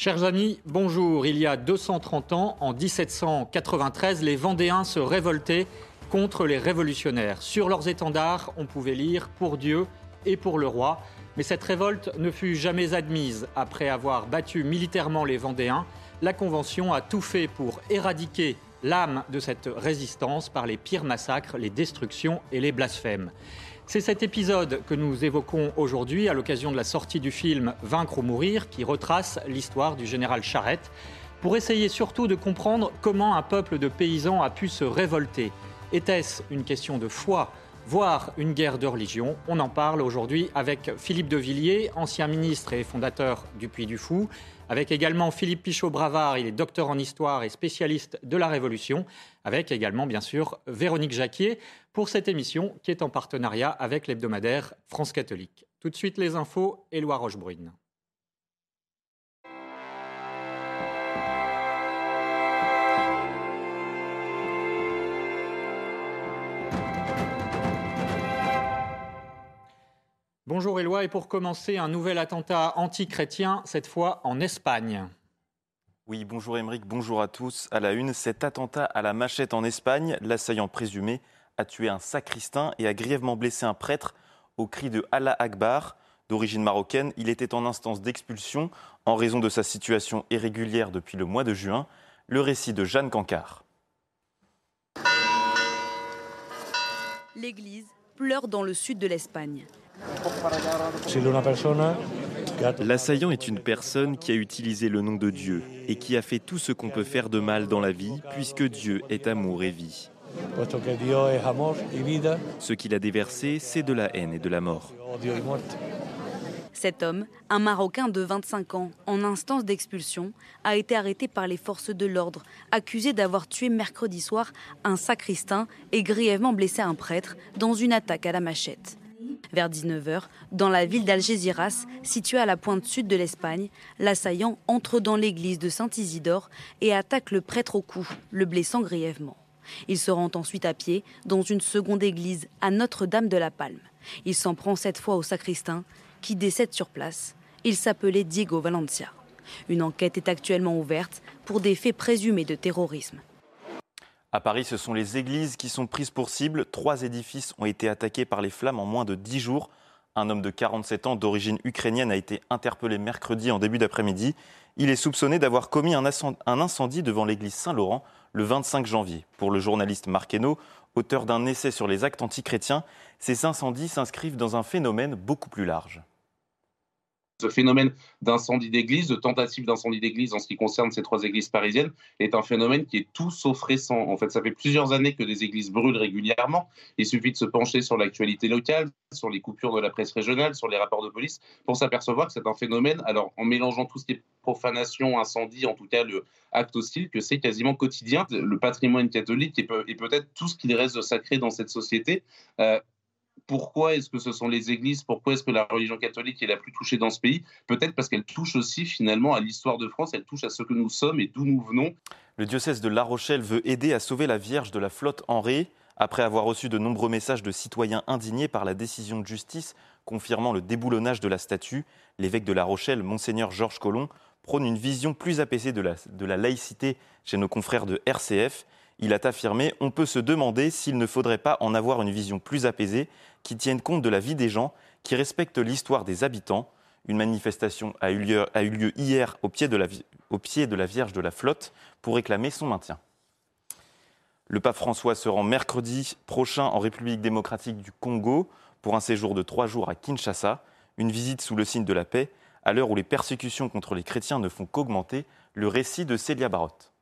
Chers amis, bonjour. Il y a 230 ans, en 1793, les Vendéens se révoltaient contre les révolutionnaires. Sur leurs étendards, on pouvait lire Pour Dieu et pour le roi. Mais cette révolte ne fut jamais admise. Après avoir battu militairement les Vendéens, la Convention a tout fait pour éradiquer l'âme de cette résistance par les pires massacres, les destructions et les blasphèmes. C'est cet épisode que nous évoquons aujourd'hui à l'occasion de la sortie du film Vaincre ou mourir qui retrace l'histoire du général Charette pour essayer surtout de comprendre comment un peuple de paysans a pu se révolter. Était-ce une question de foi voire une guerre de religion? On en parle aujourd'hui avec Philippe de Villiers, ancien ministre et fondateur du Puy du Fou, avec également Philippe Pichot-Bravard, il est docteur en histoire et spécialiste de la Révolution, avec également bien sûr Véronique Jacquier pour cette émission qui est en partenariat avec l'hebdomadaire France catholique. Tout de suite les infos, Éloi Rochebrune. Bonjour Éloi, et pour commencer, un nouvel attentat anti-chrétien, cette fois en Espagne. Oui, bonjour Émeric, bonjour à tous. À la une, cet attentat à la machette en Espagne, l'assaillant présumé a tué un sacristain et a grièvement blessé un prêtre au cri de Allah Akbar. D'origine marocaine, il était en instance d'expulsion en raison de sa situation irrégulière depuis le mois de juin. Le récit de Jeanne Cancard. L'église pleure dans le sud de l'Espagne. L'assaillant est une personne qui a utilisé le nom de Dieu et qui a fait tout ce qu'on peut faire de mal dans la vie, puisque Dieu est amour et vie. Ce qu'il a déversé, c'est de la haine et de la mort. Cet homme, un Marocain de 25 ans, en instance d'expulsion, a été arrêté par les forces de l'ordre, accusé d'avoir tué mercredi soir un sacristain et grièvement blessé un prêtre dans une attaque à la machette. Vers 19h, dans la ville d'Algeciras, située à la pointe sud de l'Espagne, l'assaillant entre dans l'église de Saint-Isidore et attaque le prêtre au cou, le blessant grièvement. Il se rend ensuite à pied dans une seconde église à Notre-Dame de la Palme. Il s'en prend cette fois au sacristain, qui décède sur place. Il s'appelait Diego Valencia. Une enquête est actuellement ouverte pour des faits présumés de terrorisme. À Paris, ce sont les églises qui sont prises pour cible. Trois édifices ont été attaqués par les flammes en moins de dix jours. Un homme de 47 ans d'origine ukrainienne a été interpellé mercredi en début d'après-midi. Il est soupçonné d'avoir commis un incendie devant l'église Saint-Laurent le 25 janvier. Pour le journaliste Marc auteur d'un essai sur les actes antichrétiens, ces incendies s'inscrivent dans un phénomène beaucoup plus large ce phénomène d'incendie d'église, de tentative d'incendie d'église en ce qui concerne ces trois églises parisiennes, est un phénomène qui est tout sauf récent. En fait, ça fait plusieurs années que des églises brûlent régulièrement. Il suffit de se pencher sur l'actualité locale, sur les coupures de la presse régionale, sur les rapports de police, pour s'apercevoir que c'est un phénomène, alors en mélangeant tout ce qui est profanation, incendie, en tout cas le acte hostile, que c'est quasiment quotidien. Le patrimoine catholique et, peut-être tout ce qu'il reste de sacré dans cette société. Euh, pourquoi est-ce que ce sont les églises Pourquoi est-ce que la religion catholique est la plus touchée dans ce pays? Peut-être parce qu'elle touche aussi finalement à l'histoire de France, elle touche à ce que nous sommes et d'où nous venons. Le diocèse de La Rochelle veut aider à sauver la Vierge de la flotte Henri. Après avoir reçu de nombreux messages de citoyens indignés par la décision de justice confirmant le déboulonnage de la statue, l'évêque de La Rochelle, monseigneur Georges Collomb, prône une vision plus apaisée de la laïcité chez nos confrères de RCF. Il a affirmé On peut se demander s'il ne faudrait pas en avoir une vision plus apaisée qui tiennent compte de la vie des gens, qui respectent l'histoire des habitants. Une manifestation a eu lieu, a eu lieu hier au pied, de la, au pied de la Vierge de la Flotte pour réclamer son maintien. Le pape François se rend mercredi prochain en République démocratique du Congo pour un séjour de trois jours à Kinshasa, une visite sous le signe de la paix, à l'heure où les persécutions contre les chrétiens ne font qu'augmenter. Le récit de Célia Barotte.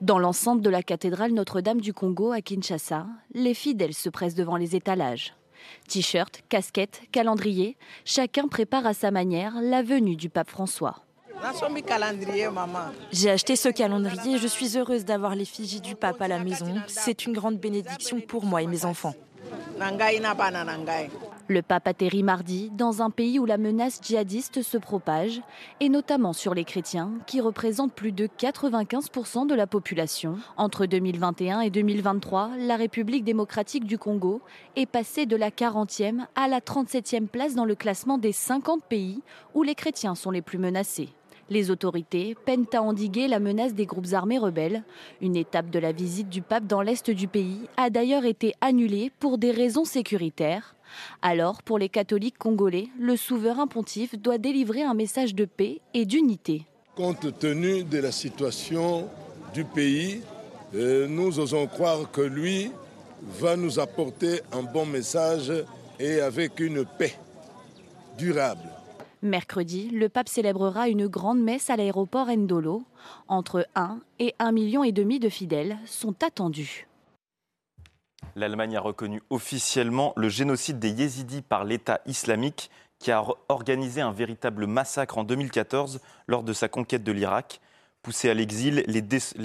Dans l'enceinte de la cathédrale Notre-Dame du Congo à Kinshasa, les fidèles se pressent devant les étalages. T-shirt, casquette, calendrier, chacun prépare à sa manière la venue du pape François. J'ai acheté ce calendrier et je suis heureuse d'avoir l'effigie du pape à la maison. C'est une grande bénédiction pour moi et mes enfants. Le pape atterrit mardi dans un pays où la menace djihadiste se propage, et notamment sur les chrétiens, qui représentent plus de 95% de la population. Entre 2021 et 2023, la République démocratique du Congo est passée de la 40e à la 37e place dans le classement des 50 pays où les chrétiens sont les plus menacés. Les autorités peinent à endiguer la menace des groupes armés rebelles. Une étape de la visite du pape dans l'est du pays a d'ailleurs été annulée pour des raisons sécuritaires. Alors, pour les catholiques congolais, le souverain pontife doit délivrer un message de paix et d'unité. Compte tenu de la situation du pays, euh, nous osons croire que lui va nous apporter un bon message et avec une paix durable. Mercredi, le pape célébrera une grande messe à l'aéroport Ndolo. Entre 1 et 1,5 million de fidèles sont attendus. L'Allemagne a reconnu officiellement le génocide des Yézidis par l'État islamique qui a organisé un véritable massacre en 2014 lors de sa conquête de l'Irak. Poussés à l'exil, les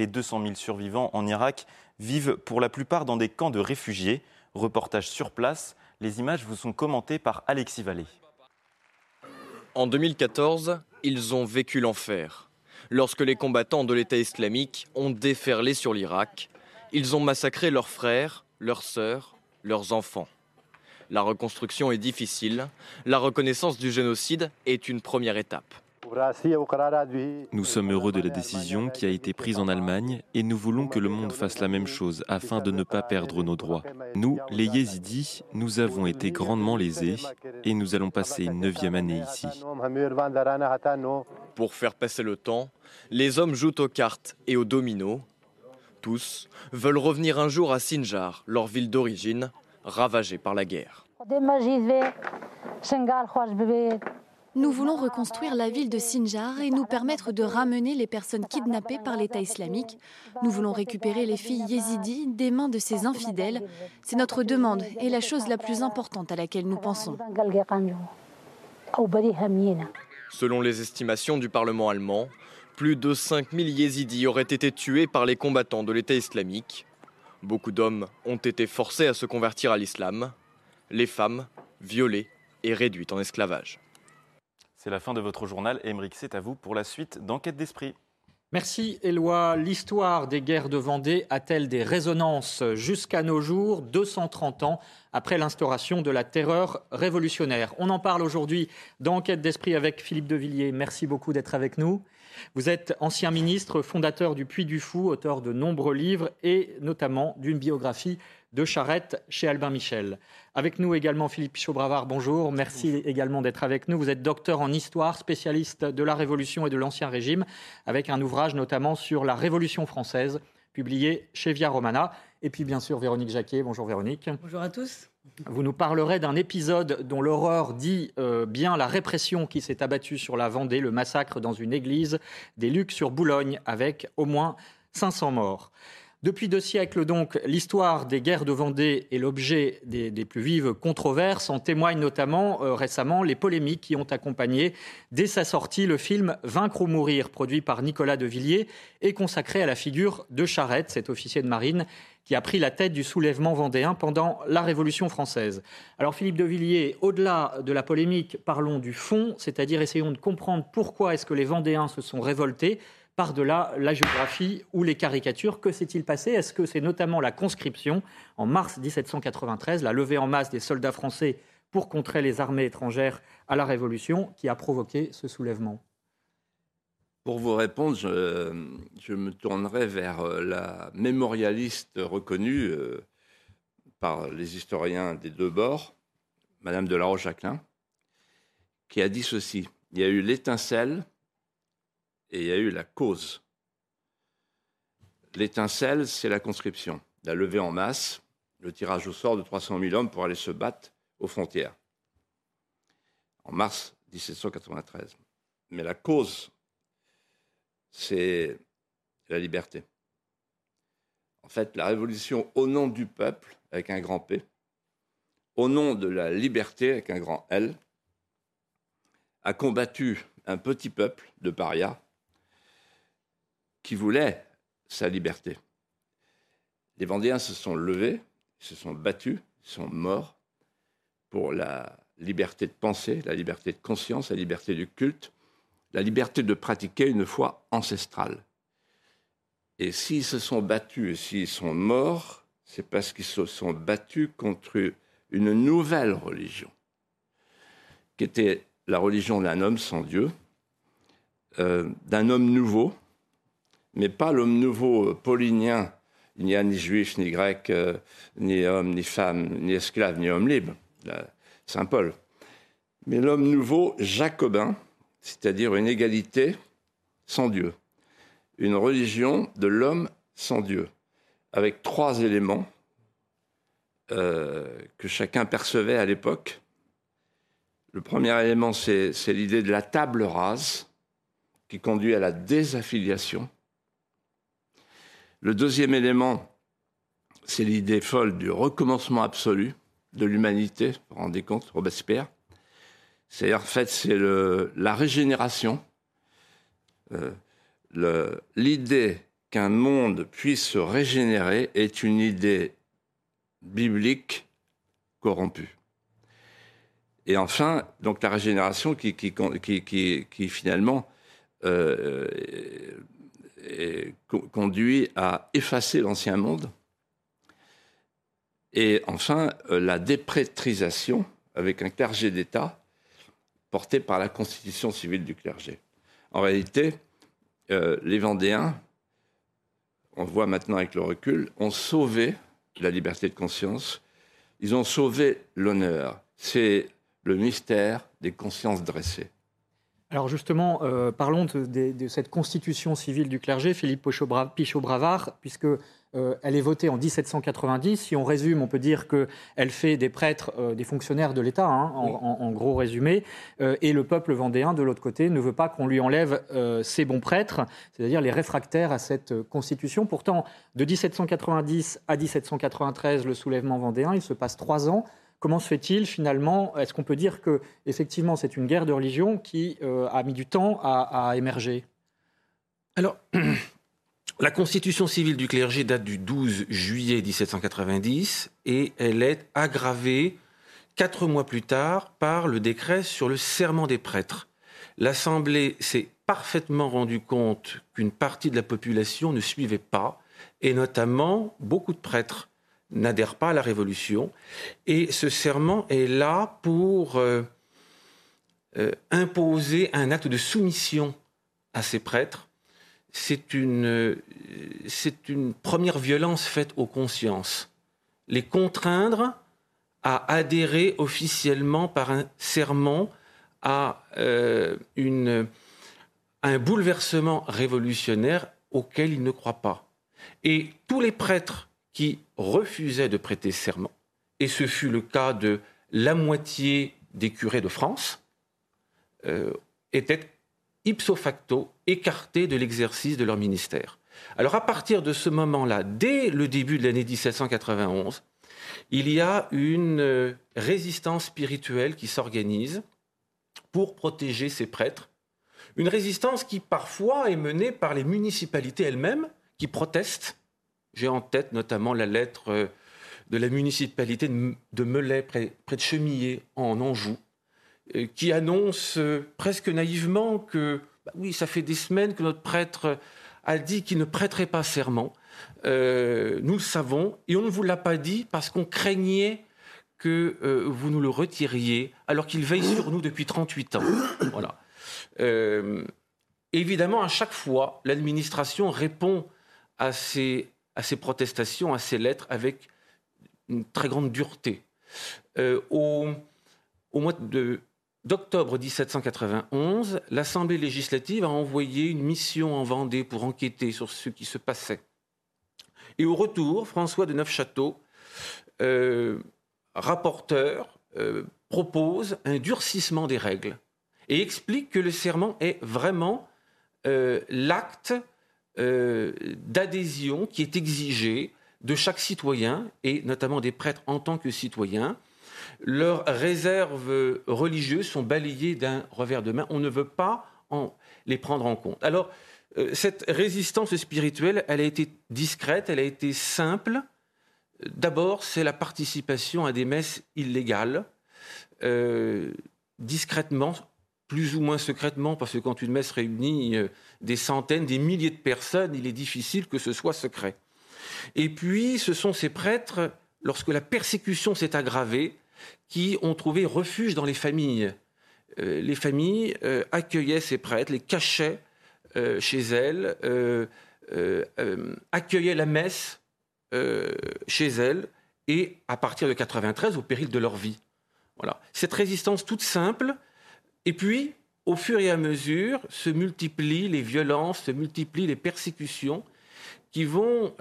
200 000 survivants en Irak vivent pour la plupart dans des camps de réfugiés. Reportage sur place, les images vous sont commentées par Alexis Vallée. En 2014, ils ont vécu l'enfer. Lorsque les combattants de l'État islamique ont déferlé sur l'Irak, ils ont massacré leurs frères, leurs sœurs, leurs enfants. La reconstruction est difficile. La reconnaissance du génocide est une première étape. Nous sommes heureux de la décision qui a été prise en Allemagne et nous voulons que le monde fasse la même chose afin de ne pas perdre nos droits. Nous, les Yézidis, nous avons été grandement lésés et nous allons passer une neuvième année ici. Pour faire passer le temps, les hommes jouent aux cartes et aux dominos. Tous veulent revenir un jour à Sinjar, leur ville d'origine, ravagée par la guerre. Nous voulons reconstruire la ville de Sinjar et nous permettre de ramener les personnes kidnappées par l'État islamique. Nous voulons récupérer les filles yézidis des mains de ces infidèles. C'est notre demande et la chose la plus importante à laquelle nous pensons. Selon les estimations du Parlement allemand, plus de 5000 yézidis auraient été tués par les combattants de l'État islamique. Beaucoup d'hommes ont été forcés à se convertir à l'islam. Les femmes, violées et réduites en esclavage. C'est la fin de votre journal. Émeric, c'est à vous pour la suite d'Enquête d'Esprit. Merci Éloi. L'histoire des guerres de Vendée a-t-elle des résonances jusqu'à nos jours, 230 ans après l'instauration de la terreur révolutionnaire? On en parle aujourd'hui dans Enquête d'Esprit avec Philippe Devilliers. Merci beaucoup d'être avec nous. Vous êtes ancien ministre, fondateur du Puy du Fou, auteur de nombreux livres et notamment d'une biographie de Charette chez Albin Michel. Avec nous également Philippe Chaubravard, bonjour. Merci également d'être avec nous. Vous êtes docteur en histoire, spécialiste de la Révolution et de l'Ancien Régime, avec un ouvrage notamment sur la Révolution française, publié chez Via Romana. Et puis bien sûr Véronique Jacquet. Bonjour Véronique. Bonjour à tous. Vous nous parlerez d'un épisode dont l'horreur dit euh, bien la répression qui s'est abattue sur la Vendée, le massacre dans une église des Lucs sur Boulogne, avec au moins 500 morts. Depuis deux siècles, donc, l'histoire des guerres de Vendée est l'objet des, plus vives controverses. En témoignent notamment euh, récemment les polémiques qui ont accompagné, dès sa sortie, le film Vaincre ou mourir, produit par Nicolas de Villiers et consacré à la figure de Charette, cet officier de marine qui a pris la tête du soulèvement vendéen pendant la Révolution française. Alors Philippe de Villiers, au-delà de la polémique, parlons du fond, c'est-à-dire essayons de comprendre pourquoi est-ce que les Vendéens se sont révoltés par-delà la géographie ou les caricatures. Que s'est-il passé? Est-ce que c'est notamment la conscription? En mars 1793, la levée en masse des soldats français pour contrer les armées étrangères à la Révolution qui a provoqué ce soulèvement? Pour vous répondre, je, me tournerai vers euh, la mémorialiste reconnue euh, par les historiens des deux bords, Madame de la Roche-Jacquelin, qui a dit ceci. Il y a eu l'étincelle et il y a eu la cause. L'étincelle, c'est la conscription, la levée en masse, le tirage au sort de 300 000 hommes pour aller se battre aux frontières, en mars 1793. Mais la cause c'est la liberté. En fait, la révolution au nom du peuple, avec un grand P, au nom de la liberté, avec un grand L, a combattu un petit peuple de parias qui voulait sa liberté. Les Vendéens se sont levés, se sont battus, sont morts pour la liberté de penser, la liberté de conscience, la liberté du culte, la liberté de pratiquer une foi ancestrale. Et s'ils se sont battus et s'ils sont morts, c'est parce qu'ils se sont battus contre une nouvelle religion, qui était la religion d'un homme sans Dieu, euh, d'un homme nouveau, mais pas l'homme nouveau euh, paulinien. Il n'y a ni juif, ni grec, euh, ni homme, ni femme, ni esclave, ni homme libre, Saint Paul. Mais l'homme nouveau jacobin, c'est-à-dire une égalité sans Dieu, une religion de l'homme sans Dieu, avec trois éléments que chacun percevait à l'époque. Le premier élément, c'est l'idée de la table rase, qui conduit à la désaffiliation. Le deuxième élément, c'est l'idée folle du recommencement absolu de l'humanité. Vous vous rendez compte, Robespierre C'est en fait c'est la régénération, euh, l'idée qu'un monde puisse se régénérer est une idée biblique corrompue. Et enfin, donc la régénération qui, finalement euh, conduit à effacer l'ancien monde. Et enfin, euh, la déprétrisation avec un clergé d'État porté par la constitution civile du clergé. En réalité, euh, les Vendéens, on voit maintenant avec le recul, ont sauvé la liberté de conscience, ils ont sauvé l'honneur. C'est le mystère des consciences dressées. Alors justement, euh, parlons de, cette constitution civile du clergé, Philippe Pichot-Bravard, puisque euh, elle est votée en 1790. Si on résume, on peut dire qu'elle fait des prêtres euh, des fonctionnaires de l'État, hein, en, gros résumé, et le peuple vendéen, de l'autre côté, ne veut pas qu'on lui enlève ses bons prêtres, c'est-à-dire les réfractaires à cette constitution. Pourtant, de 1790 à 1793, le soulèvement vendéen, il se passe trois ans. Comment se fait-il finalement Est-ce qu'on peut dire que effectivement c'est une guerre de religion qui euh, a mis du temps à, émerger? Alors, la constitution civile du clergé date du 12 juillet 1790 et elle est aggravée quatre mois plus tard par le décret sur le serment des prêtres. L'Assemblée s'est parfaitement rendu compte qu'une partie de la population ne suivait pas, et notamment beaucoup de prêtres n'adhère pas à la Révolution. Et ce serment est là pour euh, euh, imposer un acte de soumission à ces prêtres. C'est une, euh, c'est une première violence faite aux consciences. Les contraindre à adhérer officiellement par un serment à une, un bouleversement révolutionnaire auquel ils ne croient pas. Et tous les prêtres qui refusaient de prêter serment. Et ce fut le cas de la moitié des curés de France, euh, étaient ipso facto écartés de l'exercice de leur ministère. Alors à partir de ce moment-là, dès le début de l'année 1791, il y a une euh, résistance spirituelle qui s'organise pour protéger ces prêtres. Une résistance qui parfois est menée par les municipalités elles-mêmes qui protestent j'ai en tête notamment la lettre euh, de la municipalité de Melay, près, de Chemillé, en Anjou, euh, qui annonce euh, presque naïvement que, bah oui, ça fait des semaines que notre prêtre a dit qu'il ne prêterait pas serment. nous le savons, et on ne vous l'a pas dit parce qu'on craignait que vous nous le retiriez, alors qu'il veille sur nous depuis 38 ans. Voilà. évidemment, à chaque fois, l'administration répond à ces, à ces protestations, à ces lettres, avec une très grande dureté. Euh, au, mois d'octobre 1791, l'Assemblée législative a envoyé une mission en Vendée pour enquêter sur ce qui se passait. Et au retour, François de Neufchâteau, euh, rapporteur, euh, propose un durcissement des règles et explique que le serment est vraiment l'acte d'adhésion qui est exigé de chaque citoyen, et notamment des prêtres en tant que citoyens. Leurs réserves religieuses sont balayées d'un revers de main. On ne veut pas les prendre en compte. Alors, euh, cette résistance spirituelle, elle a été discrète, elle a été simple. D'abord, c'est la participation à des messes illégales, euh, discrètement, plus ou moins secrètement, parce que quand une messe réunit euh, des centaines, des milliers de personnes, il est difficile que ce soit secret. Et puis, ce sont ces prêtres, lorsque la persécution s'est aggravée, qui ont trouvé refuge dans les familles. Euh, les familles euh, accueillaient ces prêtres, les cachaient chez elles, accueillaient la messe chez elles, et à partir de 93, au péril de leur vie. Voilà. Cette résistance toute simple, et puis, au fur et à mesure, se multiplient les violences, se multiplient les persécutions qui vont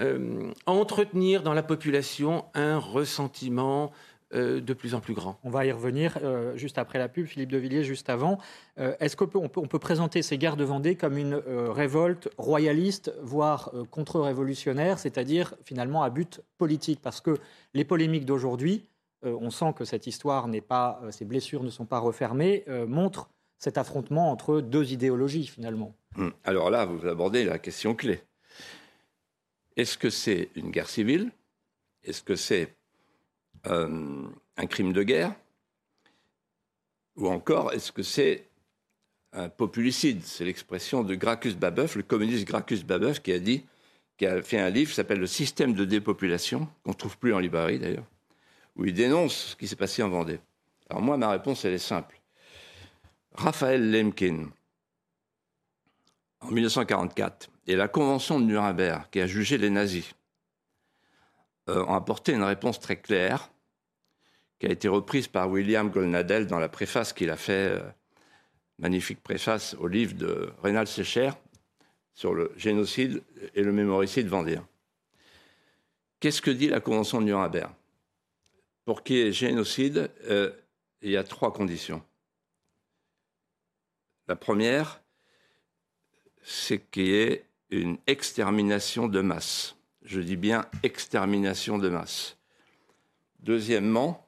euh, entretenir dans la population un ressentiment euh, de plus en plus grand. On va y revenir euh, juste après la pub. Philippe de Villiers, juste avant. Est-ce qu'on on peut, présenter ces guerres de Vendée comme une révolte royaliste, voire contre-révolutionnaire, c'est-à-dire finalement à but politique? Parce que les polémiques d'aujourd'hui, on sent que cette histoire n'est pas, ces blessures ne sont pas refermées, montrent cet affrontement entre deux idéologies finalement. Hum. Alors là, vous abordez la question clé. Est-ce que c'est une guerre civile? Est-ce que c'est euh, un crime de guerre? Ou encore, est-ce que c'est un populicide? C'est l'expression de Gracchus Babeuf, le communiste Gracchus Babeuf, qui a dit, qui a fait un livre qui s'appelle Le système de dépopulation, qu'on ne trouve plus en librairie d'ailleurs, où il dénonce ce qui s'est passé en Vendée. Alors moi, ma réponse, elle est simple. Raphaël Lemkin, en 1944, et la Convention de Nuremberg, qui a jugé les nazis, euh, ont apporté une réponse très claire, qui a été reprise par William Goldnadel dans la préface qu'il a fait, euh, magnifique préface au livre de Rénal Secher sur le génocide et le mémoricide vendéen. Qu'est-ce que dit la Convention de Nuremberg? Pour qu'il y ait génocide, euh, il y a trois conditions. La première, c'est qu'il y ait une extermination de masse. Je dis bien extermination de masse. Deuxièmement,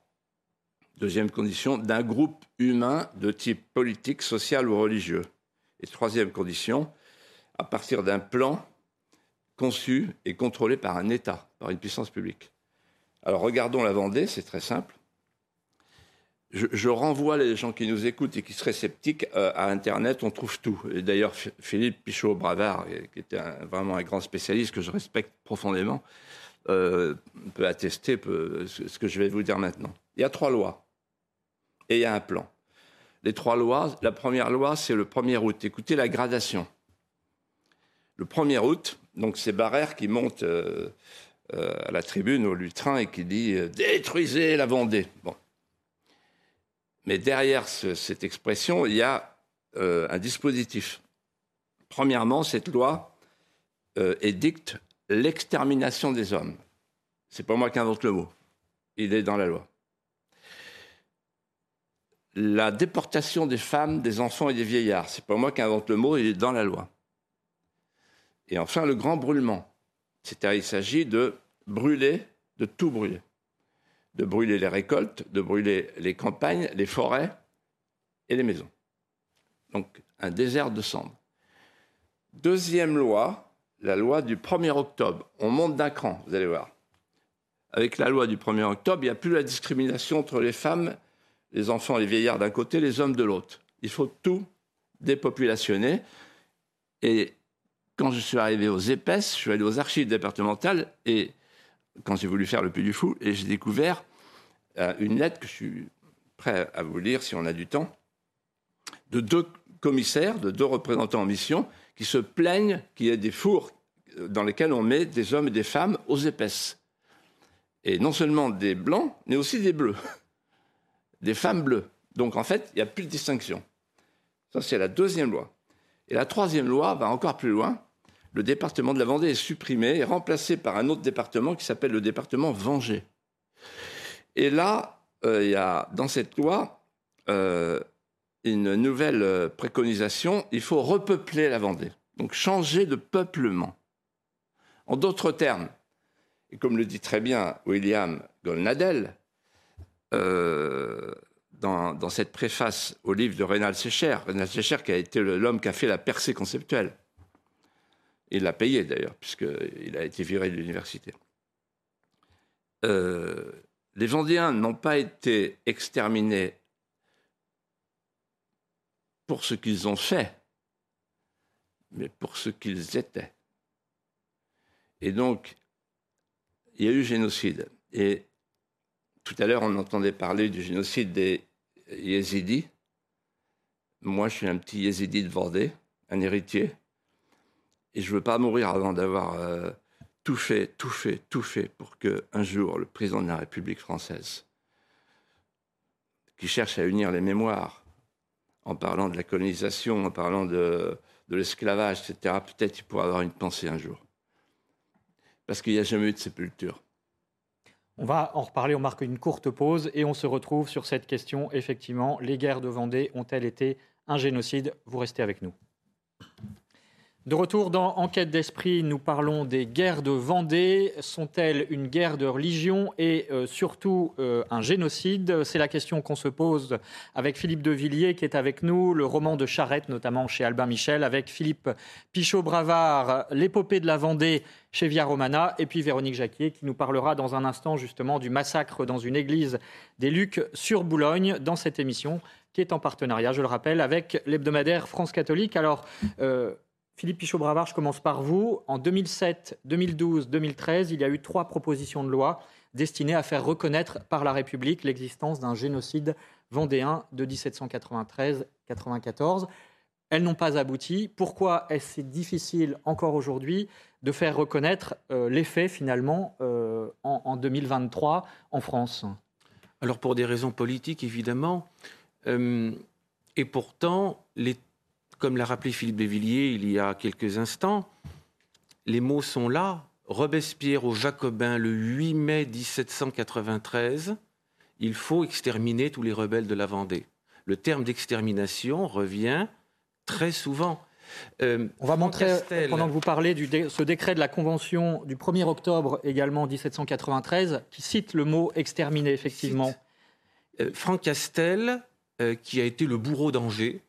deuxième condition, d'un groupe humain de type politique, social ou religieux. Et troisième condition, à partir d'un plan conçu et contrôlé par un État, par une puissance publique. Alors regardons la Vendée, c'est très simple je, renvoie les gens qui nous écoutent et qui seraient sceptiques euh, à Internet, on trouve tout. Et d'ailleurs, Philippe Pichot-Bravard, qui était vraiment un grand spécialiste que je respecte profondément, euh, peut attester ce que je vais vous dire maintenant. Il y a trois lois et il y a un plan. Les trois lois, la première loi, c'est le 1er août. Écoutez la gradation. Le 1er août, donc c'est Barrère qui monte euh, à la tribune au lutrin et qui dit Détruisez la Vendée. Mais derrière cette expression, il y a euh, un dispositif. Premièrement, cette loi euh, édicte l'extermination des hommes. C'est pas moi qui invente le mot. Il est dans la loi. La déportation des femmes, des enfants et des vieillards. C'est pas moi qui invente le mot. Il est dans la loi. Et enfin, le grand brûlement. C'est-à-dire, il s'agit de brûler, de tout brûler de brûler les récoltes, de brûler les campagnes, les forêts et les maisons. Donc un désert de cendres. Deuxième loi, la loi du 1er octobre. On monte d'un cran, vous allez voir. Avec la loi du 1er octobre, il n'y a plus la discrimination entre les femmes, les enfants les vieillards d'un côté, les hommes de l'autre. Il faut tout dépopulationner. Et quand je suis arrivé aux épaisses, je suis allé aux archives départementales et quand j'ai voulu faire le Puy du Fou, et j'ai découvert euh, une lettre que je suis prêt à vous lire si on a du temps, de deux commissaires, de deux représentants en mission, qui se plaignent qu'il y ait des fours dans lesquels on met des hommes et des femmes aux épaisses. Et non seulement des blancs, mais aussi des bleus. Des femmes bleues. Donc en fait, il n'y a plus de distinction. Ça, c'est la deuxième loi. Et la troisième loi va encore plus loin le département de la Vendée est supprimé et remplacé par un autre département qui s'appelle le département Vengé. Et là, euh, il y a dans cette loi euh, une nouvelle euh, préconisation, il faut repeupler la Vendée. Donc changer de peuplement. En d'autres termes, et comme le dit très bien William Golnadel, dans, cette préface au livre de Rénal Sécher, Rénal Sécher qui a été l'homme qui a fait la percée conceptuelle. Il l'a payé d'ailleurs, puisqu'il a été viré de l'université. Euh, les Vendéens n'ont pas été exterminés pour ce qu'ils ont fait, mais pour ce qu'ils étaient. Et donc, il y a eu génocide. Et tout à l'heure, on entendait parler du génocide des yézidis. Moi, je suis un petit yézidi de Vendée, un héritier. Et je ne veux pas mourir avant d'avoir euh, tout fait, tout fait, tout fait pour qu'un jour, le président de la République française, qui cherche à unir les mémoires, en parlant de la colonisation, en parlant de, de l'esclavage, etc., peut-être il pourra avoir une pensée un jour. Parce qu'il n'y a jamais eu de sépulture. On va en reparler, on marque une courte pause et on se retrouve sur cette question. Effectivement, les guerres de Vendée ont-elles été un génocide? Vous restez avec nous. De retour dans Enquête d'esprit, nous parlons des guerres de Vendée. Sont-elles une guerre de religion et euh, surtout euh, un génocide? C'est la question qu'on se pose avec Philippe de Villiers qui est avec nous, le roman de Charette notamment chez Albin Michel, avec Philippe Pichot-Bravard, l'épopée de la Vendée chez Via Romana, et puis Véronique Jacquier qui nous parlera dans un instant justement du massacre dans une église des Lucs sur Boulogne dans cette émission qui est en partenariat, je le rappelle, avec l'hebdomadaire France catholique. Alors, euh, Philippe Pichot-Bravard, je commence par vous. En 2007, 2012, 2013, il y a eu trois propositions de loi destinées à faire reconnaître par la République l'existence d'un génocide vendéen de 1793-94. Elles n'ont pas abouti. Pourquoi est-ce difficile encore aujourd'hui de faire reconnaître euh, les finalement euh, en, 2023 en France? Alors pour des raisons politiques évidemment. Euh, et pourtant, les comme l'a rappelé Philippe Bévilliers il y a quelques instants, les mots sont là. Robespierre aux Jacobins le 8 mai 1793, il faut exterminer tous les rebelles de la Vendée. Le terme d'extermination revient très souvent. Euh, On va montrer, pendant que vous parlez, de ce décret de la Convention du 1er octobre également 1793, qui cite le mot exterminer, effectivement. Euh, Franck Castel, euh, qui a été le bourreau d'Angers,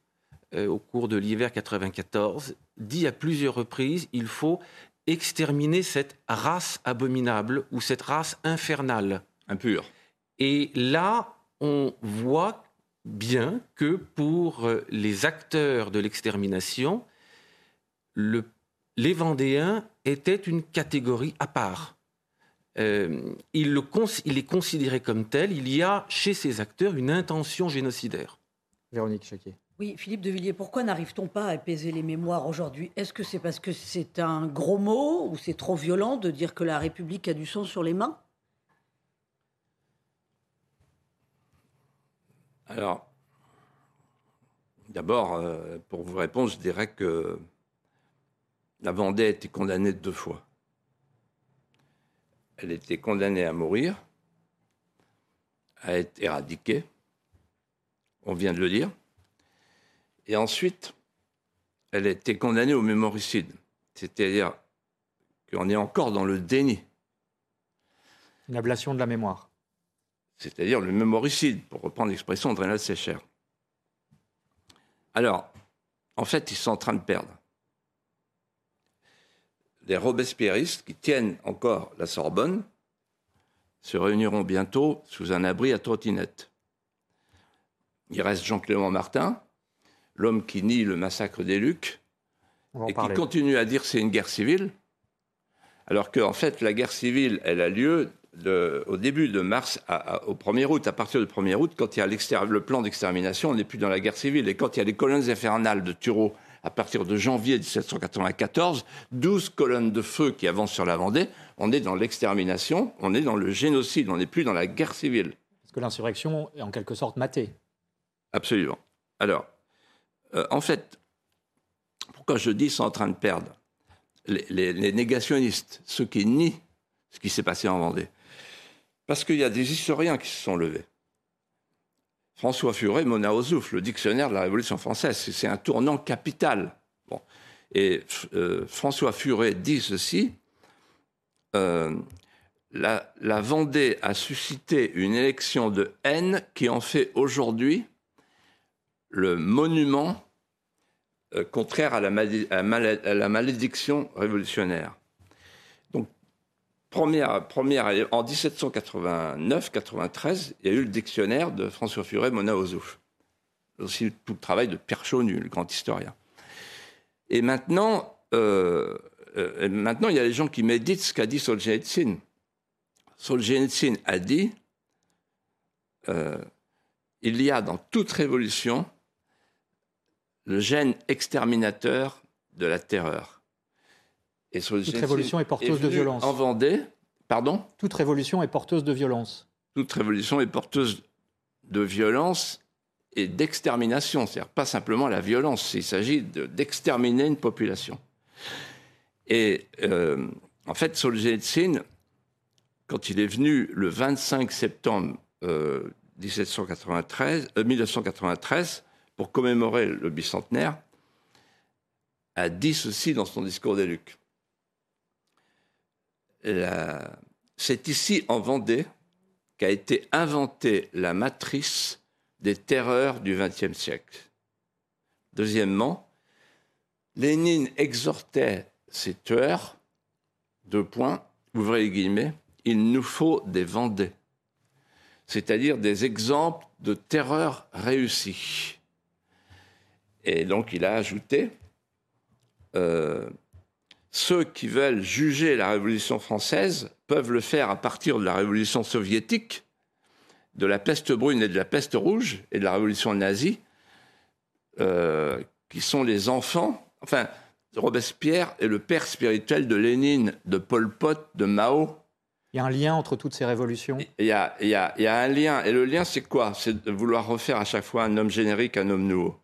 euh, au cours de l'hiver 94, dit à plusieurs reprises il faut exterminer cette race abominable ou cette race infernale. Impure. Et là, on voit bien que pour euh, les acteurs de l'extermination, les Vendéens étaient une catégorie à part. Euh, il, le il, est considéré comme tel. Il y a chez ces acteurs une intention génocidaire. Véronique Chaquet. Oui, Philippe de Villiers, pourquoi n'arrive-t-on pas à apaiser les mémoires aujourd'hui? Est-ce que c'est parce que c'est un gros mot ou c'est trop violent de dire que la République a du sang sur les mains? Alors, d'abord, euh, pour vous répondre, je dirais que la Vendée a été condamnée deux fois. Elle était condamnée à mourir, à être éradiquée, on vient de le dire. Et ensuite, elle a été condamnée au mémoricide. C'est-à-dire qu'on est encore dans le déni. Une ablation de la mémoire. C'est-à-dire le mémoricide, pour reprendre l'expression de Rénal Sécher. Alors, en fait, ils sont en train de perdre. Les robespierristes qui tiennent encore la Sorbonne se réuniront bientôt sous un abri à trottinette. Il reste Jean-Clément Martin, l'homme qui nie le massacre des Lucs et qui continue à dire c'est une guerre civile, alors qu'en fait, la guerre civile, elle a lieu au début de mars au 1er août. À partir du 1er août, quand il y a le plan d'extermination, on n'est plus dans la guerre civile. Et quand il y a les colonnes infernales de Tureau à partir de janvier 1794, 12 colonnes de feu qui avancent sur la Vendée, on est dans l'extermination, on est dans le génocide, on n'est plus dans la guerre civile. Parce que l'insurrection est en quelque sorte matée. Absolument. Alors, euh, en fait, pourquoi je dis sont en train de perdre les, négationnistes, ceux qui nient ce qui s'est passé en Vendée? Parce qu'il y a des historiens qui se sont levés. François Furet, Mona Ozouf, le dictionnaire de la Révolution française. C'est un tournant capital. Bon. Et euh, François Furet dit ceci euh, la, Vendée a suscité une élection de haine qui en fait aujourd'hui le monument euh, contraire à la, malédiction révolutionnaire. Donc, première, en 1789-93, il y a eu le dictionnaire de François Furet, Mona Ozouf. Aussi tout le travail de Pierre Chaunu, le grand historien. Et maintenant, euh, euh, maintenant, il y a des gens qui méditent ce qu'a dit Solzhenitsyn. Solzhenitsyn a dit il y a dans toute révolution le gène exterminateur de la terreur. Et toute révolution est porteuse de violence. En Vendée, pardon? Toute révolution est porteuse de violence. Toute révolution est porteuse de violence et d'extermination, c'est-à-dire pas simplement la violence, il s'agit d'exterminer une population. Et euh, en fait, Solzhenitsyn, quand il est venu le 25 septembre 1793, euh, 1993, euh, pour commémorer le bicentenaire, a dit ceci dans son discours des Lucs. C'est ici, en Vendée, qu'a été inventée la matrice des terreurs du XXe siècle. Deuxièmement, Lénine exhortait ces tueurs, deux points, ouvrez les guillemets, il nous faut des Vendées, c'est-à-dire des exemples de terreur réussie. Et donc il a ajouté, euh, ceux qui veulent juger la Révolution française peuvent le faire à partir de la Révolution soviétique, de la peste brune et de la peste rouge, et de la Révolution nazie, euh, qui sont les enfants, enfin, Robespierre est le père spirituel de Lénine, de Pol Pot, de Mao. Il y a un lien entre toutes ces révolutions? Il y, a, il, y a, il y a, un lien. Et le lien, c'est quoi? C'est de vouloir refaire à chaque fois un homme générique, un homme nouveau.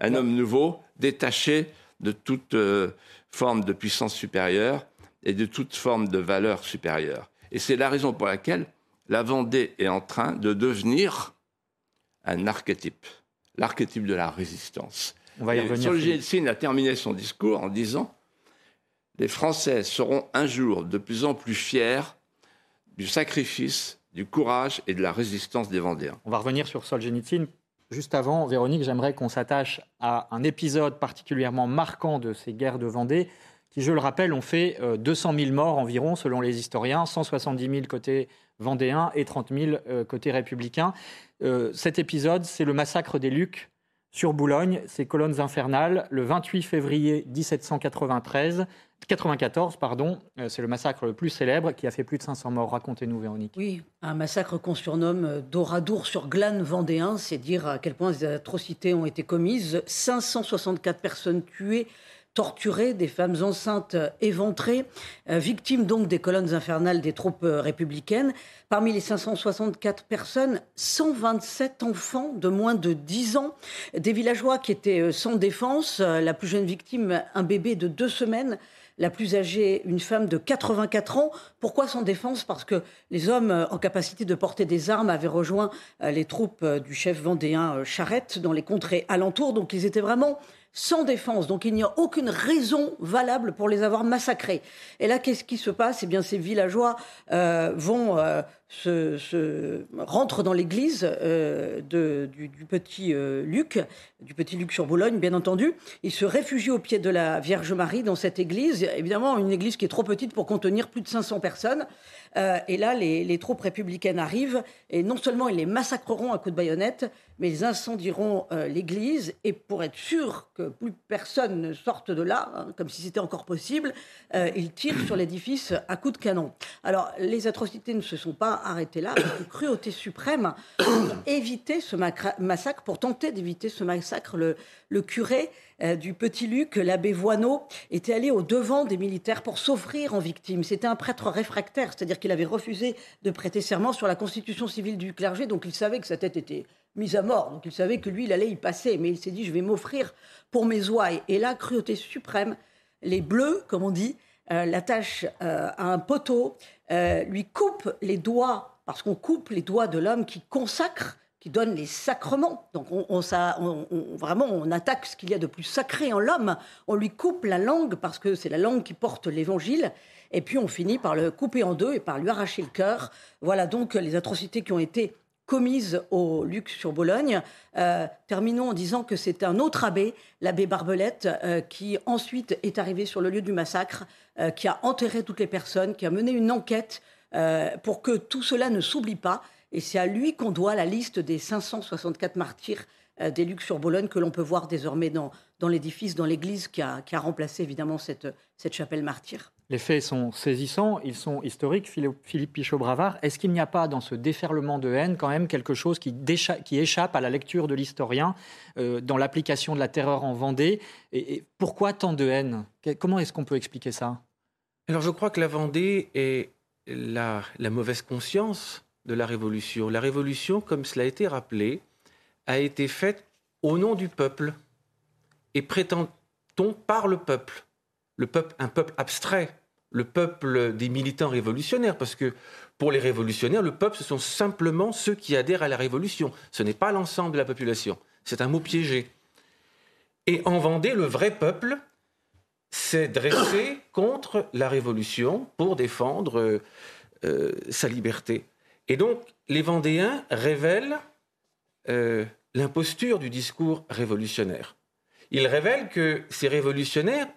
Un homme nouveau, détaché de toute euh, forme de puissance supérieure et de toute forme de valeur supérieure. Et c'est la raison pour laquelle la Vendée est en train de devenir un archétype, l'archétype de la résistance. On va y revenir. a terminé son discours en disant Les Français seront un jour de plus en plus fiers du sacrifice, du courage et de la résistance des Vendéens. On va revenir sur Solzhenitsyn. Juste avant, Véronique, j'aimerais qu'on s'attache à un épisode particulièrement marquant de ces guerres de Vendée, qui, je le rappelle, ont fait 200 euh, 000 morts environ, selon les historiens, 170 000 côté vendéen et 30 000 euh, côté républicain. Euh, cet épisode, c'est le massacre des Lucs sur Boulogne, ces colonnes infernales, le 28 février 1793, 94, pardon, euh, c'est le massacre le plus célèbre qui a fait plus de 500 morts. Racontez-nous, Véronique. Oui, un massacre qu'on surnomme euh, Doradour sur glane vendéen, c'est dire à quel point ces atrocités ont été commises. 564 personnes tuées, torturées, des femmes enceintes éventrées, euh, victimes donc des colonnes infernales des troupes républicaines. Parmi les 564 personnes, 127 enfants de moins de 10 ans, des villageois qui étaient sans défense, la plus jeune victime, un bébé de deux semaines la plus âgée, une femme de 84 ans. Pourquoi sans défense? Parce que les hommes en capacité de porter des armes avaient rejoint les troupes du chef vendéen Charette dans les contrées alentours. Donc ils étaient vraiment sans défense. Donc il n'y a aucune raison valable pour les avoir massacrés. Et là, qu'est-ce qui se passe? Eh bien, ces villageois euh, vont euh, se, rentrent dans l'église euh, du, petit Luc, du petit Luc sur Boulogne, bien entendu. Ils se réfugient au pied de la Vierge Marie dans cette église. Évidemment, une église qui est trop petite pour contenir plus de 500 personnes. et là, les, les, troupes républicaines arrivent et non seulement ils les massacreront à coups de baïonnette, mais ils incendieront euh, l'église et pour être sûr que plus personne ne sorte de là, hein, comme si c'était encore possible, euh, ils tirent sur l'édifice à coups de canon. Alors les atrocités ne se sont pas arrêtées là, une cruauté suprême pour éviter ce massacre, pour tenter d'éviter ce massacre, le, le curé euh, du Petit Luc, l'abbé Voineau, était allé au devant des militaires pour s'offrir en victime. C'était un prêtre réfractaire, c'est-à-dire qu'il avait refusé de prêter serment sur la constitution civile du clergé, donc il savait que sa tête était mise à mort. Donc il savait que lui, il allait y passer, mais il s'est dit, je vais m'offrir pour mes ouailles. Et là, cruauté suprême, les bleus, comme on dit, euh, l'attachent euh, à un poteau, lui coupent les doigts, parce qu'on coupe les doigts de l'homme qui consacre qui donne les sacrements. Donc on, ça, vraiment, on attaque ce qu'il y a de plus sacré en l'homme. On lui coupe la langue parce que c'est la langue qui porte l'évangile. Et puis on finit par le couper en deux et par lui arracher le cœur. Voilà donc les atrocités qui ont été commises au Luc sur Bologne. Euh, terminons en disant que c'est un autre abbé, l'abbé Barbelette, euh, qui ensuite est arrivé sur le lieu du massacre, euh, qui a enterré toutes les personnes, qui a mené une enquête pour que tout cela ne s'oublie pas. Et c'est à lui qu'on doit la liste des 564 martyrs des Lucs sur Bologne que l'on peut voir désormais dans, dans l'édifice, dans l'église qui a, qui a, remplacé évidemment cette, cette chapelle martyre. Les faits sont saisissants, ils sont historiques. Philippe Pichot-Bravard, est-ce qu'il n'y a pas dans ce déferlement de haine quand même quelque chose qui, échappe à la lecture de l'historien euh, dans l'application de la terreur en Vendée? Et, pourquoi tant de haine? Comment est-ce qu'on peut expliquer ça? Alors je crois que la Vendée est la mauvaise conscience de la Révolution. La Révolution, comme cela a été rappelé, a été faite au nom du peuple et prétend-on par le peuple le peuple, un peuple abstrait, le peuple des militants révolutionnaires, parce que pour les révolutionnaires, le peuple, ce sont simplement ceux qui adhèrent à la révolution. Ce n'est pas l'ensemble de la population. C'est un mot piégé. Et en Vendée, le vrai peuple s'est dressé contre la révolution pour défendre euh, sa liberté. Et donc, les Vendéens révèlent euh, l'imposture du discours révolutionnaire. Ils révèlent que ces révolutionnaires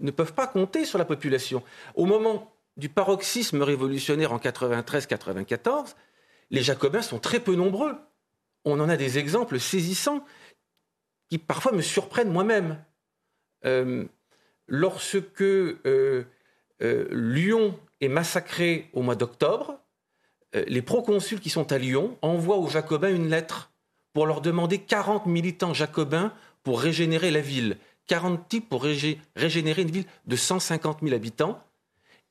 ne peuvent pas compter sur la population. Au moment du paroxysme révolutionnaire en 93-94, les jacobins sont très peu nombreux. On en a des exemples saisissants qui parfois me surprennent moi-même. Euh, lorsque euh, euh, Lyon est massacré au mois d'octobre, les proconsuls qui sont à Lyon envoient aux jacobins une lettre pour leur demander 40 militants jacobins pour régénérer la ville. 40 types pour régénérer une ville de 150 000 habitants.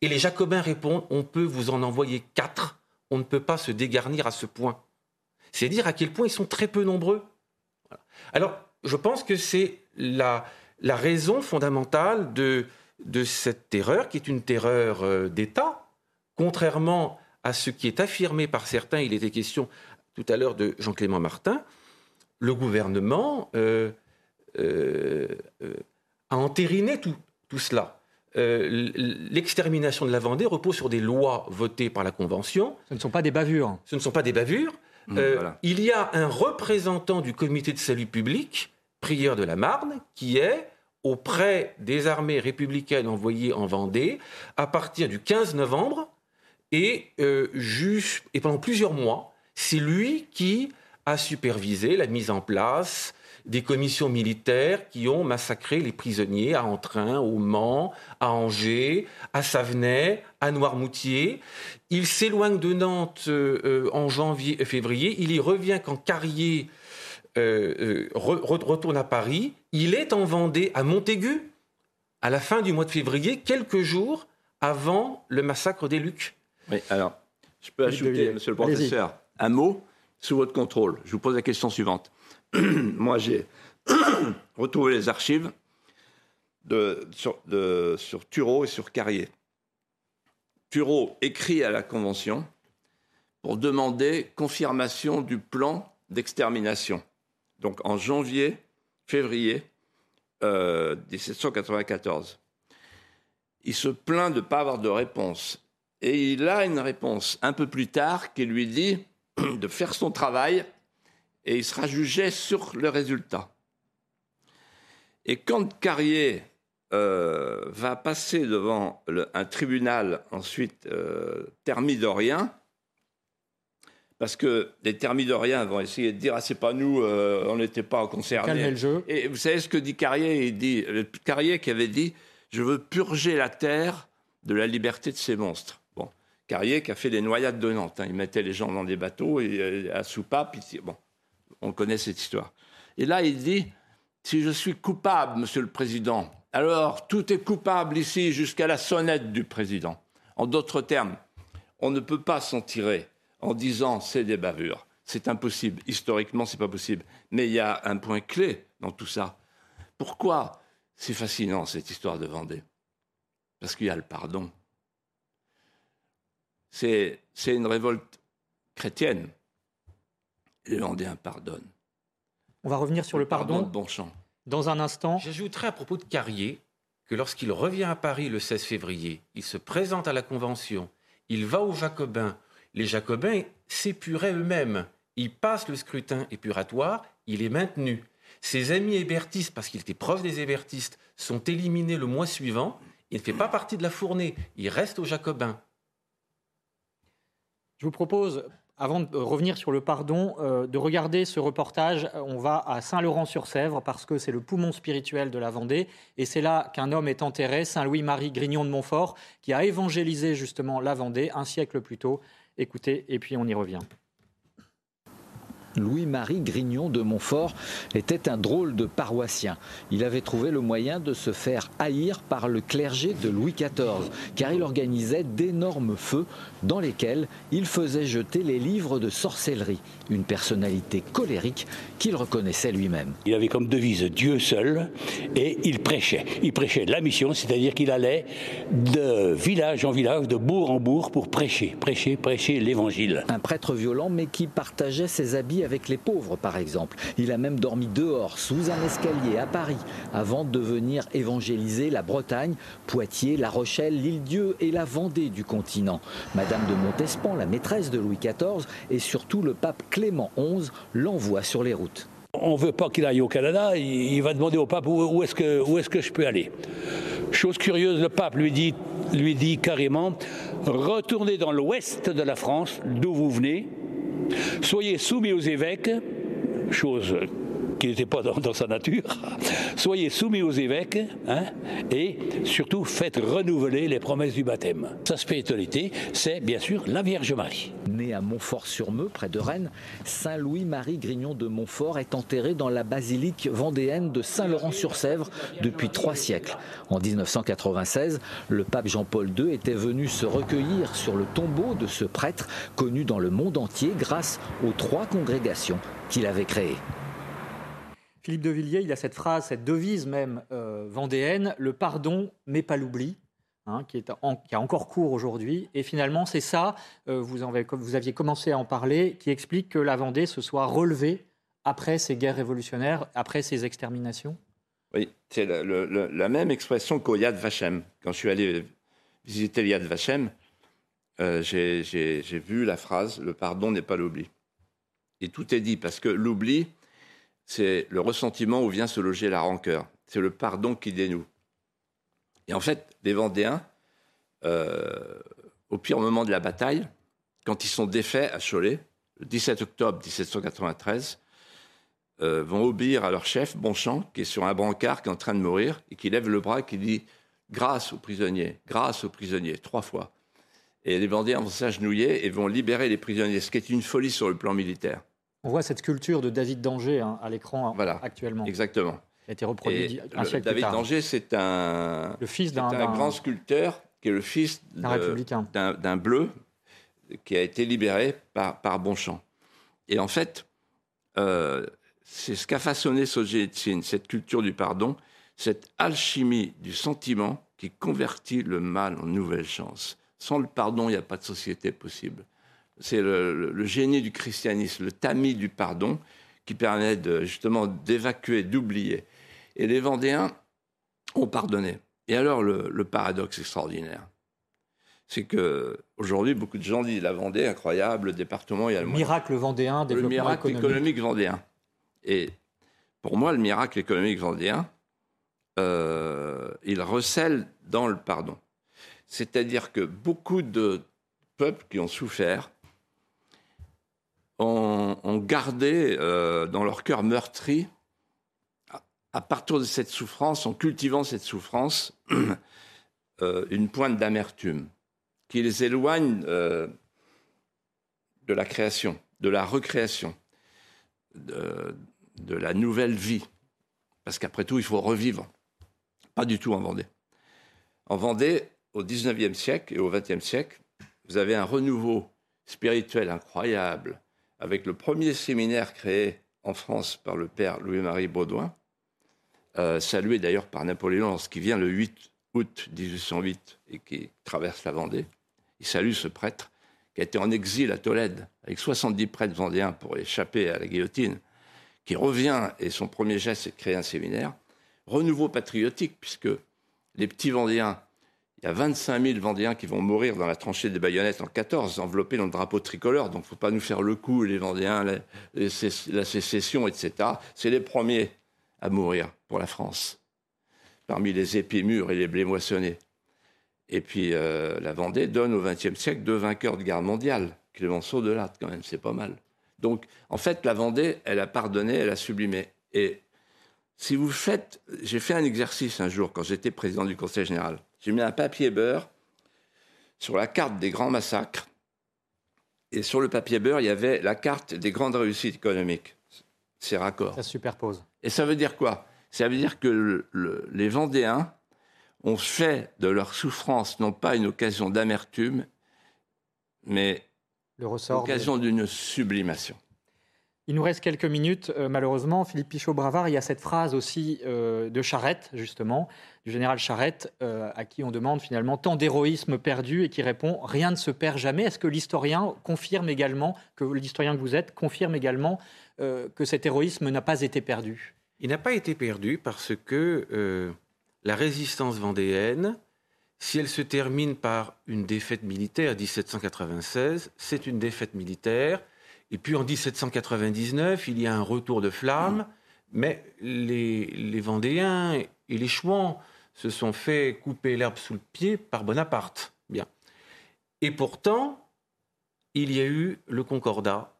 Et les Jacobins répondent on peut vous en envoyer quatre, on ne peut pas se dégarnir à ce point. C'est dire à quel point ils sont très peu nombreux. Alors, je pense que c'est la, raison fondamentale de, cette terreur, qui est une terreur euh, d'État, contrairement à ce qui est affirmé par certains. Il était question tout à l'heure de Jean-Clément Martin. Le gouvernement euh, a entériné tout, tout cela. Euh, l'extermination de la Vendée repose sur des lois votées par la Convention. Ce ne sont pas des bavures. Ce ne sont pas des bavures. Mmh, il y a un représentant du comité de salut public, prieur de la Marne, qui est auprès des armées républicaines envoyées en Vendée à partir du 15 novembre et, et pendant plusieurs mois, c'est lui qui a supervisé la mise en place des commissions militaires qui ont massacré les prisonniers à Entrain, au Mans, à Angers, à Savenay, à Noirmoutier. Il s'éloigne de Nantes euh, en janvier et février. Il y revient quand Carrier euh, euh, retourne à Paris. Il est en Vendée, à Montaigu, à la fin du mois de février, quelques jours avant le massacre des Lucs. Oui, alors, je peux ajouter, monsieur le professeur, un mot sous votre contrôle. Je vous pose la question suivante. moi, j'ai retrouvé les archives de, sur, de, Thureau et sur Carrier. Thureau écrit à la Convention pour demander confirmation du plan d'extermination. Donc en janvier, février 1794. Euh, il se plaint de ne pas avoir de réponse. Et il a une réponse un peu plus tard qui lui dit de faire son travail et il sera jugé sur le résultat. Et quand Carrier euh, va passer devant un tribunal ensuite euh, thermidorien, parce que les thermidoriens vont essayer de dire ah c'est pas nous, euh, on n'était pas concernés. Le jeu. Et vous savez ce que dit Carrier? Il dit Carrier qui avait dit je veux purger la terre de la liberté de ces monstres. Bon, Carrier qui a fait des noyades de Nantes. Hein. il mettait les gens dans des bateaux et à soupape. bon, on connaît cette histoire. Et là, il dit, si je suis coupable, Monsieur le Président, alors tout est coupable ici jusqu'à la sonnette du Président. En d'autres termes, on ne peut pas s'en tirer en disant c'est des bavures. C'est impossible. Historiquement, c'est pas possible. Mais il y a un point clé dans tout ça. Pourquoi c'est fascinant cette histoire de Vendée? Parce qu'il y a le pardon. C'est une révolte chrétienne les Vendéens pardonnent. On va revenir sur le, pardon, de Bonchamp. dans un instant. J'ajouterai à propos de Carrier que lorsqu'il revient à Paris le 16 février, il se présente à la Convention, il va aux Jacobins. Les Jacobins s'épuraient eux-mêmes. Il passe le scrutin épuratoire, il est maintenu. Ses amis hébertistes, parce qu'il était proche des hébertistes, sont éliminés le mois suivant. Il ne fait pas partie de la fournée, il reste aux Jacobins. Je vous propose, avant de revenir sur le pardon, euh, de regarder ce reportage. On va à Saint-Laurent-sur-Sèvre parce que c'est le poumon spirituel de la Vendée. Et c'est là qu'un homme est enterré, Saint-Louis-Marie Grignon de Montfort, qui a évangélisé justement la Vendée un siècle plus tôt. Écoutez, et puis on y revient. Louis-Marie Grignon de Montfort était un drôle de paroissien. Il avait trouvé le moyen de se faire haïr par le clergé de Louis XIV, car il organisait d'énormes feux dans lesquels il faisait jeter les livres de sorcellerie. Une personnalité colérique qu'il reconnaissait lui-même. Il avait comme devise Dieu seul et il prêchait. Il prêchait la mission, c'est-à-dire qu'il allait de village en village, de bourg en bourg pour prêcher, prêcher, prêcher l'évangile. Un prêtre violent mais qui partageait ses habits avec les pauvres, par exemple. Il a même dormi dehors, sous un escalier, à Paris, avant de venir évangéliser la Bretagne, Poitiers, La Rochelle, l'île-Dieu et la Vendée du continent. Madame de Montespan, la maîtresse de Louis XIV, et surtout le pape Clément XI l'envoie sur les routes. On ne veut pas qu'il aille au Canada, il va demander au pape où est-ce que, où est que je peux aller. Chose curieuse, le pape lui dit, lui dit carrément, retournez dans l'ouest de la France, d'où vous venez, Soyez soumis aux évêques, chose qui n'était pas dans, sa nature. Soyez soumis aux évêques hein, et surtout faites renouveler les promesses du baptême. Sa spiritualité, c'est bien sûr la Vierge Marie. Né à Montfort-sur-Meux, près de Rennes, Saint Louis-Marie Grignon de Montfort est enterré dans la basilique vendéenne de Saint-Laurent-sur-Sèvre depuis trois siècles. En 1996, le pape Jean-Paul II était venu se recueillir sur le tombeau de ce prêtre connu dans le monde entier grâce aux trois congrégations qu'il avait créées. Philippe de Villiers, il a cette phrase, cette devise même euh, vendéenne, le pardon mais pas l'oubli. Hein, qui, est qui a encore cours aujourd'hui. Et finalement, c'est ça, euh, vous, avez, aviez commencé à en parler, qui explique que la Vendée se soit relevée après ces guerres révolutionnaires, après ces exterminations Oui, c'est la, même expression qu'au Yad Vashem. Quand je suis allé visiter le Yad Vashem, euh, j'ai vu la phrase Le pardon n'est pas l'oubli. Et tout est dit, parce que l'oubli, c'est le ressentiment où vient se loger la rancœur. C'est le pardon qui dénoue. Et en fait, les Vendéens, euh, au pire moment de la bataille, quand ils sont défaits à Cholet, le 17 octobre 1793, euh, vont obéir à leur chef, Bonchamp, qui est sur un brancard, qui est en train de mourir, et qui lève le bras qui dit Grâce aux prisonniers, grâce aux prisonniers, trois fois. Et les Vendéens vont s'agenouiller et vont libérer les prisonniers, ce qui est une folie sur le plan militaire. On voit cette sculpture de David Danger hein, à l'écran voilà, actuellement. Exactement. Elle a été reproduite un siècle David plus tard. Danger, c'est un, le fils d'un grand sculpteur qui est le fils d'un bleu qui a été libéré par, par Bonchamp. Et en fait, euh, c'est ce qu'a façonné Solzhenitsyn, cette culture du pardon, cette alchimie du sentiment qui convertit le mal en nouvelle chance. Sans le pardon, il n'y a pas de société possible. C'est le, génie du christianisme, le tamis du pardon, qui permet de, justement d'évacuer, d'oublier. Et les Vendéens ont pardonné. Et alors, le, paradoxe extraordinaire, c'est que aujourd'hui, beaucoup de gens disent la Vendée, incroyable, le département, il y a le, miracle vendéen, le miracle économique. vendéen. Et pour moi, le miracle économique vendéen, euh, il recèle dans le pardon. C'est-à-dire que beaucoup de peuples qui ont souffert ont, gardé euh, dans leur cœur meurtri, à, partir de cette souffrance, en cultivant cette souffrance, euh, une pointe d'amertume qui les éloigne euh, de la création, de la recréation, de, de la nouvelle vie. Parce qu'après tout, il faut revivre. Pas du tout en Vendée. En Vendée, au XIXe siècle et au XXe siècle, vous avez un renouveau spirituel incroyable, avec le premier séminaire créé en France par le père Louis-Marie Baudouin, euh, salué d'ailleurs par Napoléon lorsqu'il vient le 8 août 1808 et qui traverse la Vendée. Il salue ce prêtre qui a été en exil à Tolède, avec 70 prêtres vendéens pour échapper à la guillotine, qui revient et son premier geste, c'est de créer un séminaire. Renouveau patriotique, puisque les petits vendéens, il y a 25 000 vendéens qui vont mourir dans la tranchée des baïonnettes en 14, enveloppés dans le drapeau tricolore. Donc, faut pas nous faire le coup, les vendéens, la, la sécession, etc. C'est les premiers à mourir pour la France, parmi les épis mûrs et les blés moissonnés. Et puis euh, la Vendée donne au XXe siècle deux vainqueurs de guerre mondiale. Clémenceau de Latte, quand même, c'est pas mal. Donc, en fait, la Vendée, elle a pardonné, elle a sublimé. Et si vous faites. J'ai fait un exercice un jour quand j'étais président du Conseil général. J'ai mis un papier beurre sur la carte des grands massacres. Et sur le papier beurre, il y avait la carte des grandes réussites économiques. C'est raccord. Ça superpose. Et ça veut dire quoi? Ça veut dire que les Vendéens ont fait de leur souffrance non pas une occasion d'amertume, mais l'occasion d'une sublimation. Il nous reste quelques minutes, euh, malheureusement. Philippe Pichot-Bravard, il y a cette phrase aussi euh, de Charette, justement, du général Charette, euh, à qui on demande finalement tant d'héroïsme perdu et qui répond Rien ne se perd jamais. Est-ce que l'historien confirme également, que l'historien que vous êtes, confirme également que cet héroïsme n'a pas été perdu? Il n'a pas été perdu parce que la résistance vendéenne, si elle se termine par une défaite militaire 1796, c'est une défaite militaire. Et puis en 1799, il y a un retour de flamme, mais les, Vendéens et les Chouans se sont fait couper l'herbe sous le pied par Bonaparte. Bien. Et pourtant, il y a eu le Concordat,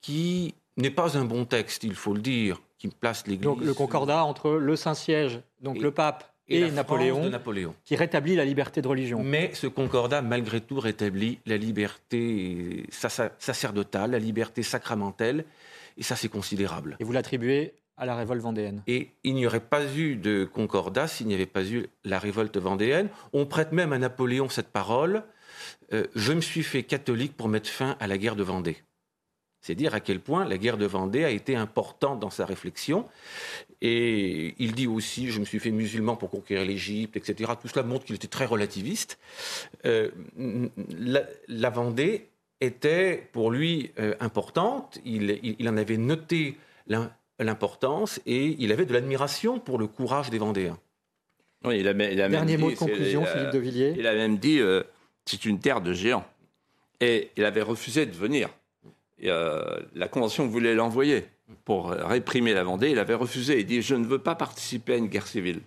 qui n'est pas un bon texte, il faut le dire, qui place l'Église. Donc le Concordat entre le Saint-Siège, donc le pape, et, Napoléon, Napoléon, qui rétablit la liberté de religion. Mais ce concordat, malgré tout, rétablit la liberté sacerdotale, la liberté sacramentelle, et ça, c'est considérable. Et vous l'attribuez à la révolte vendéenne. Et il n'y aurait pas eu de concordat s'il n'y avait pas eu la révolte vendéenne. On prête même à Napoléon cette parole euh, Je me suis fait catholique pour mettre fin à la guerre de Vendée. C'est dire à quel point la guerre de Vendée a été importante dans sa réflexion. Et il dit aussi, je me suis fait musulman pour conquérir l'Égypte, etc. Tout cela montre qu'il était très relativiste. Euh, la, Vendée était pour lui euh, importante. Il, en avait noté l'importance et il avait de l'admiration pour le courage des Vendéens. Oui, il a, Dernier mot de conclusion, Philippe de Villiers. Il a même dit, euh, c'est une terre de géants. Et il avait refusé de venir. Euh, la Convention voulait l'envoyer pour réprimer la Vendée. Il avait refusé. Il dit Je ne veux pas participer à une guerre civile.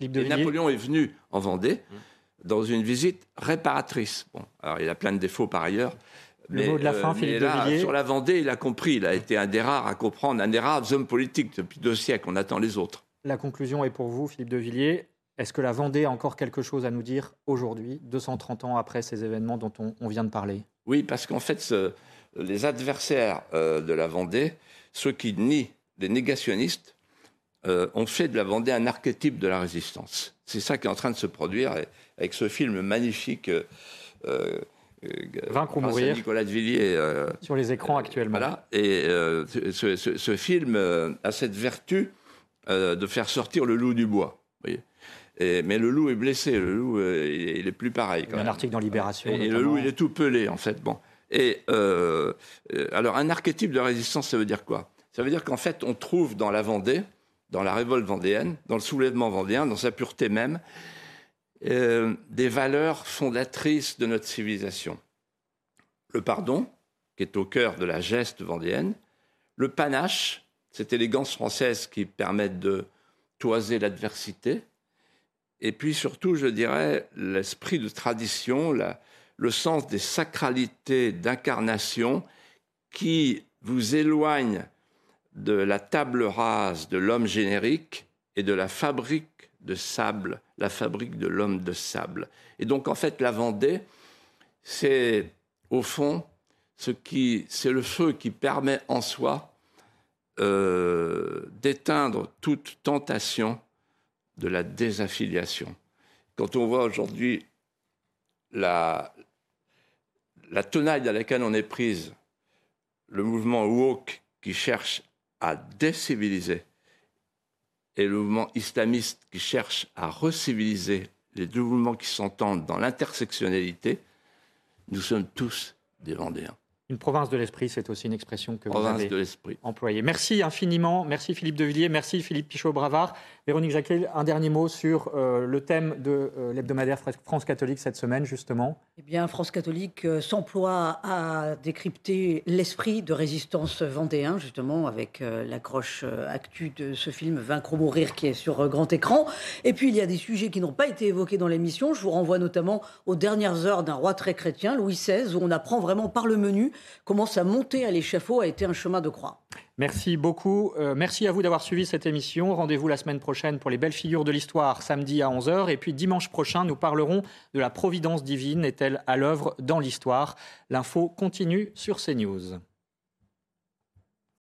et Napoléon est venu en Vendée dans une visite réparatrice. Bon, alors il a plein de défauts par ailleurs. Le mais, mot de la fin, euh, Philippe de Sur la Vendée, il a compris. Il a été un des rares à comprendre, un des rares hommes politiques depuis deux siècles. On attend les autres. La conclusion est pour vous, Philippe de Villiers. Est-ce que la Vendée a encore quelque chose à nous dire aujourd'hui, 230 ans après ces événements dont on, on vient de parler? Oui, parce qu'en fait, ce, les adversaires euh, de la Vendée, ceux qui nient, les négationnistes, euh, ont fait de la Vendée un archétype de la résistance. C'est ça qui est en train de se produire avec ce film magnifique. Euh, Vaincre ou mourir. Nicolas de Villiers. sur les écrans actuellement. Voilà. Et ce, film a cette vertu de faire sortir le loup du bois. mais le loup est blessé, le loup, il, est plus pareil. Il y a un article dans Libération. Et, le loup, il est tout pelé, en fait. Bon. Et euh, euh, alors, un archétype de résistance, ça veut dire quoi? Ça veut dire qu'en fait, on trouve dans la Vendée, dans la révolte vendéenne, dans le soulèvement vendéen, dans sa pureté même, euh, des valeurs fondatrices de notre civilisation. Le pardon, qui est au cœur de la geste vendéenne, le panache, cette élégance française qui permet de toiser l'adversité, et puis surtout, je dirais, l'esprit de tradition, la, le sens des sacralités d'incarnation qui vous éloignent de la table rase de l'homme générique et de la fabrique de sable, la fabrique de l'homme de sable. Et donc en fait la Vendée, c'est au fond ce qui, c'est le feu qui permet en soi euh, d'éteindre toute tentation de la désaffiliation. Quand on voit aujourd'hui la, la tenaille dans laquelle on est prise, le mouvement woke qui cherche à déciviliser et le mouvement islamiste qui cherche à reciviliser les deux mouvements qui s'entendent dans l'intersectionnalité, nous sommes tous des Vendéens. Une province de l'esprit, c'est aussi une expression que province vous avez de l'esprit. employée. Merci infiniment. Merci Philippe Devilliers. Merci Philippe Pichot-Bravard. Véronique Jacquet, un dernier mot sur euh, le thème de euh, l'hebdomadaire France catholique cette semaine, justement. Eh bien, France catholique euh, s'emploie à décrypter l'esprit de résistance vendéen, justement, avec l'accroche actu de ce film Vaincre ou mourir qui est sur grand écran. Et puis, il y a des sujets qui n'ont pas été évoqués dans l'émission. Je vous renvoie notamment aux dernières heures d'un roi très chrétien, Louis XVI, où on apprend vraiment par le menu comment sa montée à l'échafaud a été un chemin de croix. Merci beaucoup. Euh, merci à vous d'avoir suivi cette émission. Rendez-vous la semaine prochaine pour les belles figures de l'histoire, samedi à 11h. Et puis dimanche prochain, nous parlerons de la providence divine. Est-elle à l'œuvre dans l'histoire? L'info continue sur CNews.